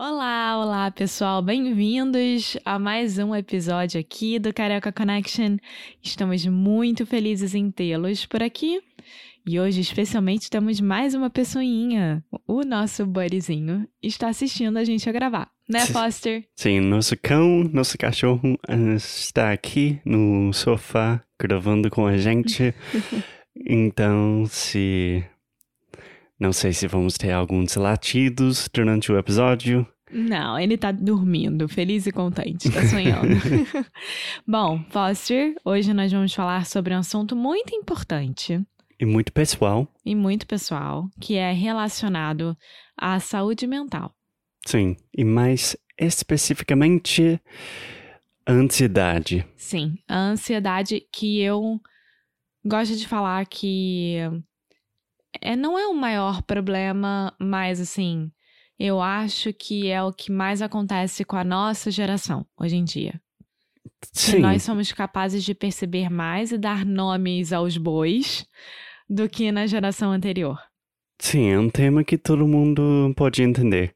Olá, olá pessoal, bem-vindos a mais um episódio aqui do Carioca Connection. Estamos muito felizes em tê-los por aqui. E hoje, especialmente, temos mais uma pessoinha. O nosso buddyzinho está assistindo a gente a gravar, né, Foster? Sim, nosso cão, nosso cachorro eh, está aqui no sofá gravando com a gente. então, se. Não sei se vamos ter alguns latidos durante o episódio. Não, ele tá dormindo, feliz e contente, tá sonhando. Bom, Foster, hoje nós vamos falar sobre um assunto muito importante E muito pessoal. e muito pessoal, que é relacionado à saúde mental. Sim, e mais especificamente, ansiedade. Sim, a ansiedade que eu gosto de falar que é, não é o maior problema, mas assim, eu acho que é o que mais acontece com a nossa geração hoje em dia. Que Sim, nós somos capazes de perceber mais e dar nomes aos bois do que na geração anterior. sim, é um tema que todo mundo pode entender.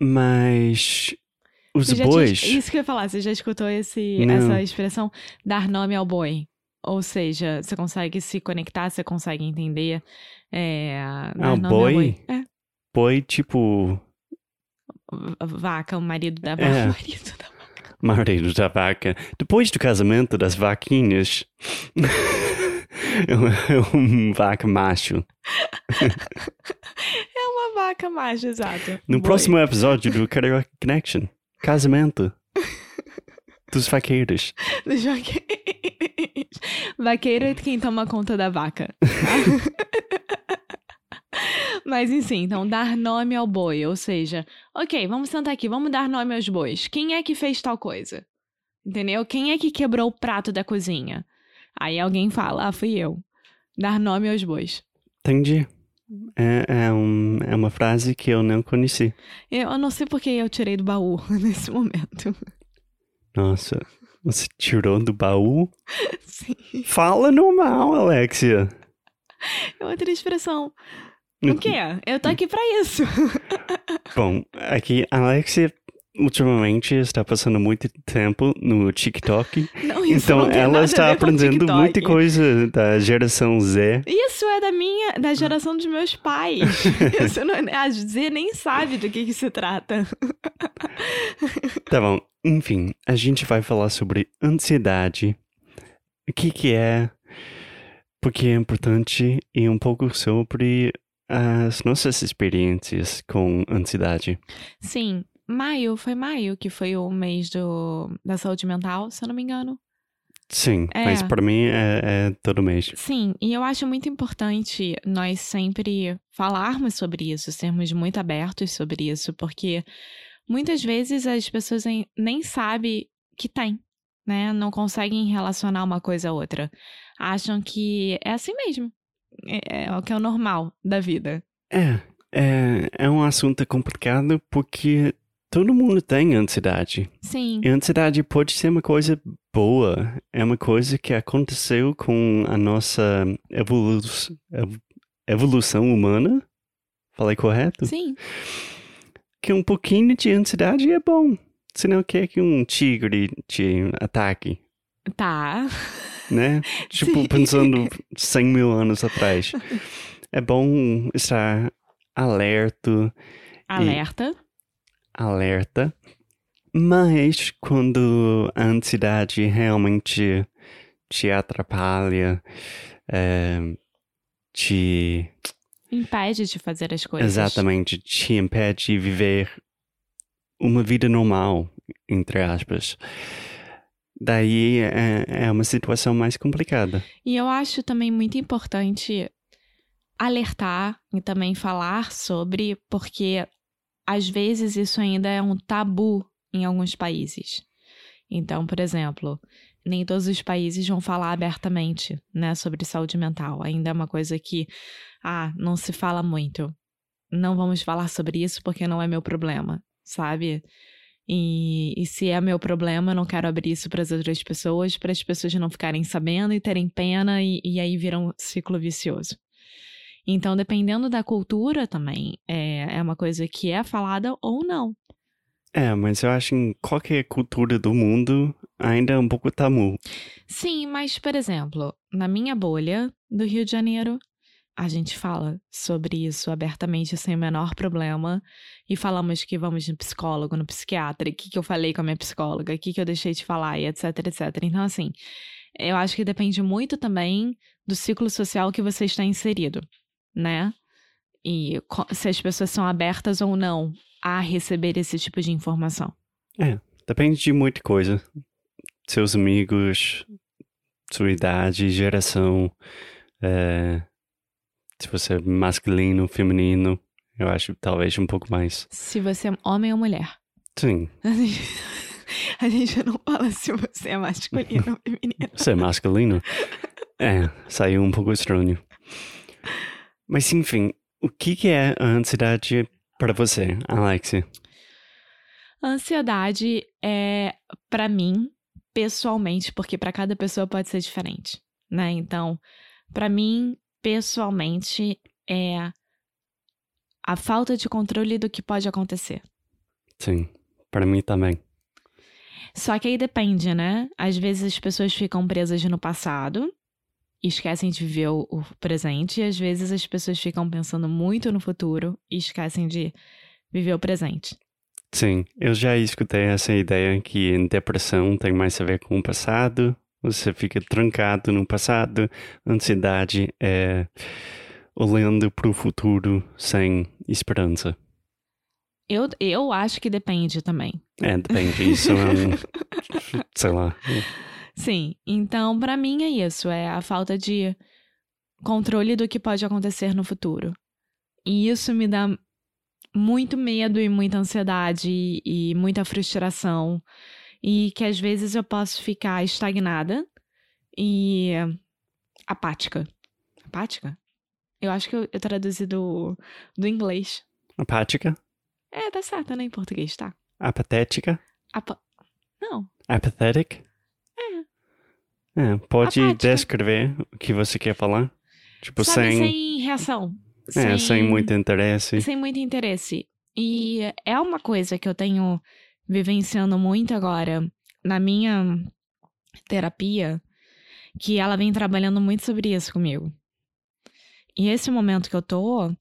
Mas os bois. tinha- isso que eu ia falar, você já escutou esse, Não. essa expressão dar nome ao boi? Ou seja, você consegue se conectar, você consegue entender. É, dar Ah, nome ao boi? É, Boi, tipo, vaca, o marido da vaca. É. Marido da vaca. marido da vaca. Depois do casamento das vaquinhas. é um- é um vaca macho. É uma vaca macho, exato. No Boi. próximo episódio do Carioca Connection, casamento dos vaqueiros. Dos vaqueiros. Vaqueiro é quem toma conta da vaca. Mas enfim, então dar nome ao boi, ou seja, ok, vamos sentar aqui, vamos dar nome aos bois. Quem é que fez tal coisa? Entendeu? Quem é que quebrou o prato da cozinha? Aí alguém fala, ah, fui eu. Dar nome aos bois. Entendi. É, é, um, é uma frase que eu não conheci. Eu não sei porque eu tirei do baú nesse momento. Nossa, você tirou do baú? Sim, Fala normal, Alexia. é outra expressão. O quê? Eu tô aqui pra isso. Bom, aqui a Alexia ultimamente está passando muito tempo no TikTok. Não, isso então não tem ela nada está aprendendo muita coisa da geração Z. Isso é da minha, da geração dos meus pais. Isso não, a Z nem sabe do que que se trata. Tá bom, enfim, a gente vai falar sobre ansiedade. O que que é, porque é importante e um pouco sobre as nossas experiências com ansiedade. Sim, maio, foi maio que foi o mês do, da saúde mental, se eu não me engano. Sim, É. mas para mim é, é todo mês. Sim, e eu acho muito importante nós sempre falarmos sobre isso, sermos muito abertos sobre isso, porque muitas vezes as pessoas nem- sabem que tem, né? Não conseguem relacionar uma coisa a outra. Acham que é assim mesmo. É, é o que é o normal da vida. É, é, é um assunto complicado porque todo mundo tem ansiedade. Sim, E a ansiedade pode ser uma coisa boa, é uma coisa que aconteceu com a nossa evolu ev- evolução humana. Falei correto? sim, Que um pouquinho de ansiedade é bom. Você não quer que um tigre te ataque, tá. né? Tipo, Sim. pensando 100 mil anos atrás. É bom estar alerta, Alerta. alerta. Mas quando a ansiedade realmente te atrapalha, é, te. Impede de fazer as coisas. Exatamente, te impede de viver uma vida normal, entre aspas. Daí é, é uma situação mais complicada. E eu acho também muito importante alertar e também falar sobre, porque às vezes isso ainda é um tabu em alguns países. Então, por exemplo, nem todos os países vão falar abertamente, né, sobre saúde mental. Ainda é uma coisa que, ah, não se fala muito. Não vamos falar sobre isso porque não é meu problema, sabe? E, e se é meu problema, eu não quero abrir isso para as outras pessoas, para as pessoas não ficarem sabendo e terem pena, e, e aí vira um ciclo vicioso. Então, dependendo da cultura também, é, é uma coisa que é falada ou não. É, mas eu acho que em qualquer cultura do mundo ainda é um pouco tabu. Sim, mas, por exemplo, na minha bolha do Rio de Janeiro, a gente fala sobre isso abertamente sem o menor problema e falamos que vamos no psicólogo, no psiquiatra, o que, que eu falei com a minha psicóloga, o que, que eu deixei de falar e etc, etc. Então, assim, eu acho que depende muito também do ciclo social que você está inserido, né? E se as pessoas são abertas ou não a receber esse tipo de informação. É, depende de muita coisa. Seus amigos, sua idade, geração, é, se você é masculino, feminino, eu acho talvez um pouco mais. Se você é homem ou mulher. Sim. A gente, não fala se você é masculino ou feminino. Você é masculino? É, saiu um pouco estranho. Mas enfim, o que, que é a ansiedade para você, Alexia? Ansiedade é, para mim, pessoalmente, porque para cada pessoa pode ser diferente, né? Então, para mim, pessoalmente, é a falta de controle do que pode acontecer. Sim, para mim também. Só que aí depende, né? Às vezes as pessoas ficam presas no passado e esquecem de viver o, o presente, e às vezes as pessoas ficam pensando muito no futuro e esquecem de viver o presente. Sim, eu já escutei essa ideia que depressão tem mais a ver com o passado você fica trancado no passado. Ansiedade é olhando para o futuro sem esperança. Eu, eu acho que depende também. É, depende. Isso é um, sei lá. Sim, então para mim é isso. É a falta de controle do que pode acontecer no futuro. E isso me dá muito medo e muita ansiedade e, e muita frustração e que às vezes eu posso ficar estagnada e apática. Apática? Eu acho que eu, eu traduzi do, do inglês. Apática? É, tá certo, né? Em português, tá? Apatética? Apa... Não. Apathetic? É. Pode Apática. descrever o que você quer falar? Tipo, Sabe, sem... sem reação. É, sem muito interesse. Sem muito interesse. E é uma coisa que eu tenho vivenciando muito agora na minha terapia, que ela vem trabalhando muito sobre isso comigo. E esse momento que eu tô,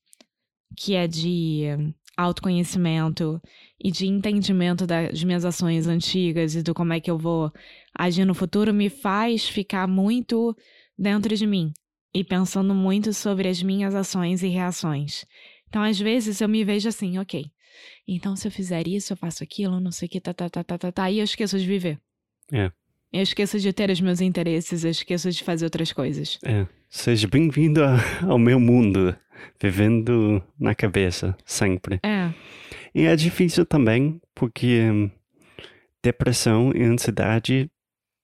que é de autoconhecimento e de entendimento das minhas ações antigas e do como é que eu vou agir no futuro, me faz ficar muito dentro de mim e pensando muito sobre as minhas ações e reações. Então, às vezes, eu me vejo assim, ok, então, se eu fizer isso, eu faço aquilo, não sei o que, tá, tá, tá, tá, tá, tá, e eu esqueço de viver. É. Eu esqueço de ter os meus interesses, eu esqueço de fazer outras coisas. É. Seja bem-vindo ao meu mundo, vivendo na cabeça, sempre. É. E é difícil também, porque hum, depressão e ansiedade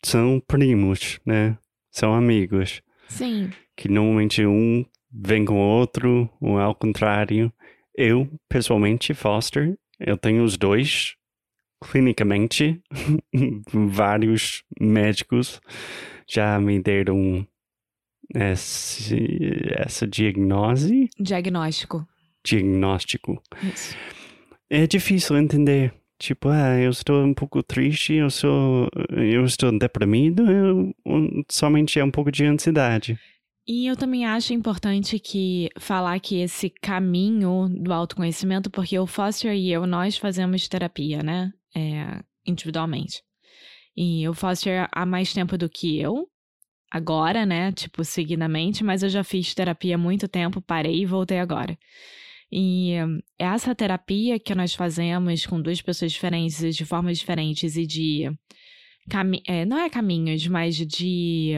são primos, né? São amigos. Sim. Que normalmente um vem com o outro, ou ao contrário. Eu, pessoalmente, Foster, eu tenho os dois, clinicamente. Vários médicos já me deram esse, essa diagnose. Diagnóstico. Diagnóstico. Isso. É difícil entender. Tipo, ah, eu estou um pouco triste, eu sou, eu estou deprimido, eu, somente é um pouco de ansiedade. E eu também acho importante que falar que esse caminho do autoconhecimento, porque o Foster e eu, nós fazemos terapia, né? É, individualmente. E o Foster há mais tempo do que eu. agora, né? Tipo, seguidamente, mas eu já fiz terapia há muito tempo, parei e voltei agora. E essa terapia que nós fazemos com duas pessoas diferentes, de formas diferentes e de. Cami é, não é caminhos, mas de.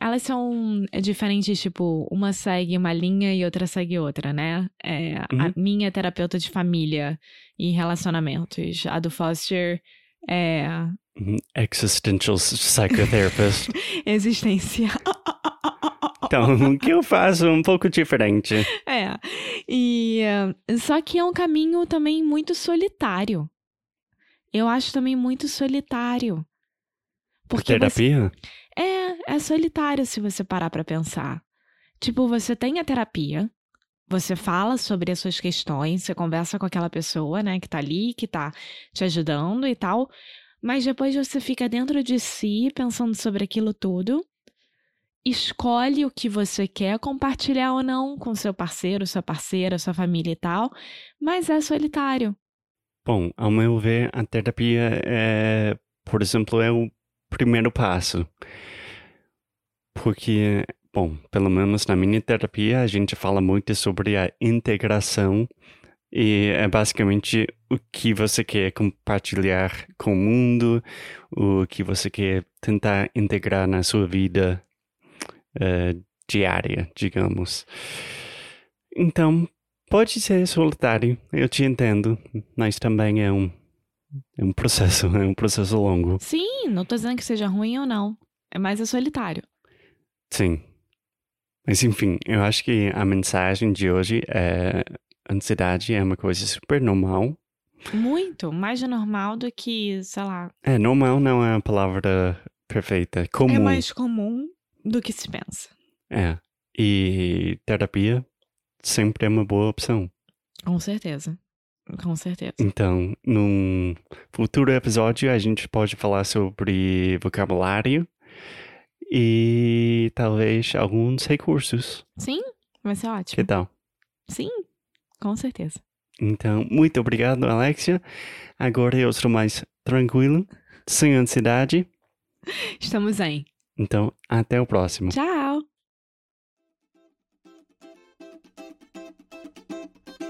Elas são diferentes, tipo, uma segue uma linha e outra segue outra, né? É, uhum. A minha é terapeuta de família e relacionamentos. A do Foster é. Uhum. Existential psychotherapist. Existencial. Então, o que eu faço é um pouco diferente. É. E uh, só que é um caminho também muito solitário. Eu acho também muito solitário. Porque terapia? Você... É, é solitário se você parar para pensar. Tipo, você tem a terapia, você fala sobre as suas questões, você conversa com aquela pessoa, né, que tá ali, que tá te ajudando e tal, mas depois você fica dentro de si pensando sobre aquilo tudo escolhe o que você quer compartilhar ou não com seu parceiro, sua parceira, sua família e tal, mas é solitário. Bom, ao meu ver, a terapia é, por exemplo, é o primeiro passo. Porque, bom, pelo menos na minha terapia, a gente fala muito sobre a integração e é basicamente o que você quer compartilhar com o mundo, o que você quer tentar integrar na sua vida uh, diária, digamos. Então, pode ser solitário, eu te entendo, mas também é um, é um processo, é um processo longo. Sim, não estou dizendo que seja ruim ou não, é mais é solitário. Sim. Mas enfim, eu acho que a mensagem de hoje é ansiedade é uma coisa super normal. Muito, mais normal do que, sei lá. É, normal não é a palavra perfeita, é comum. É mais comum do que se pensa. É. E terapia sempre é uma boa opção. Com certeza. Com certeza. Então, num futuro episódio, a gente pode falar sobre vocabulário e talvez alguns recursos. Sim, vai ser ótimo. Que tal? Sim, com certeza. Então, muito obrigado, Alexia. Agora eu estou mais tranquilo, sem ansiedade. Estamos em. Então, até o próximo. Tchau!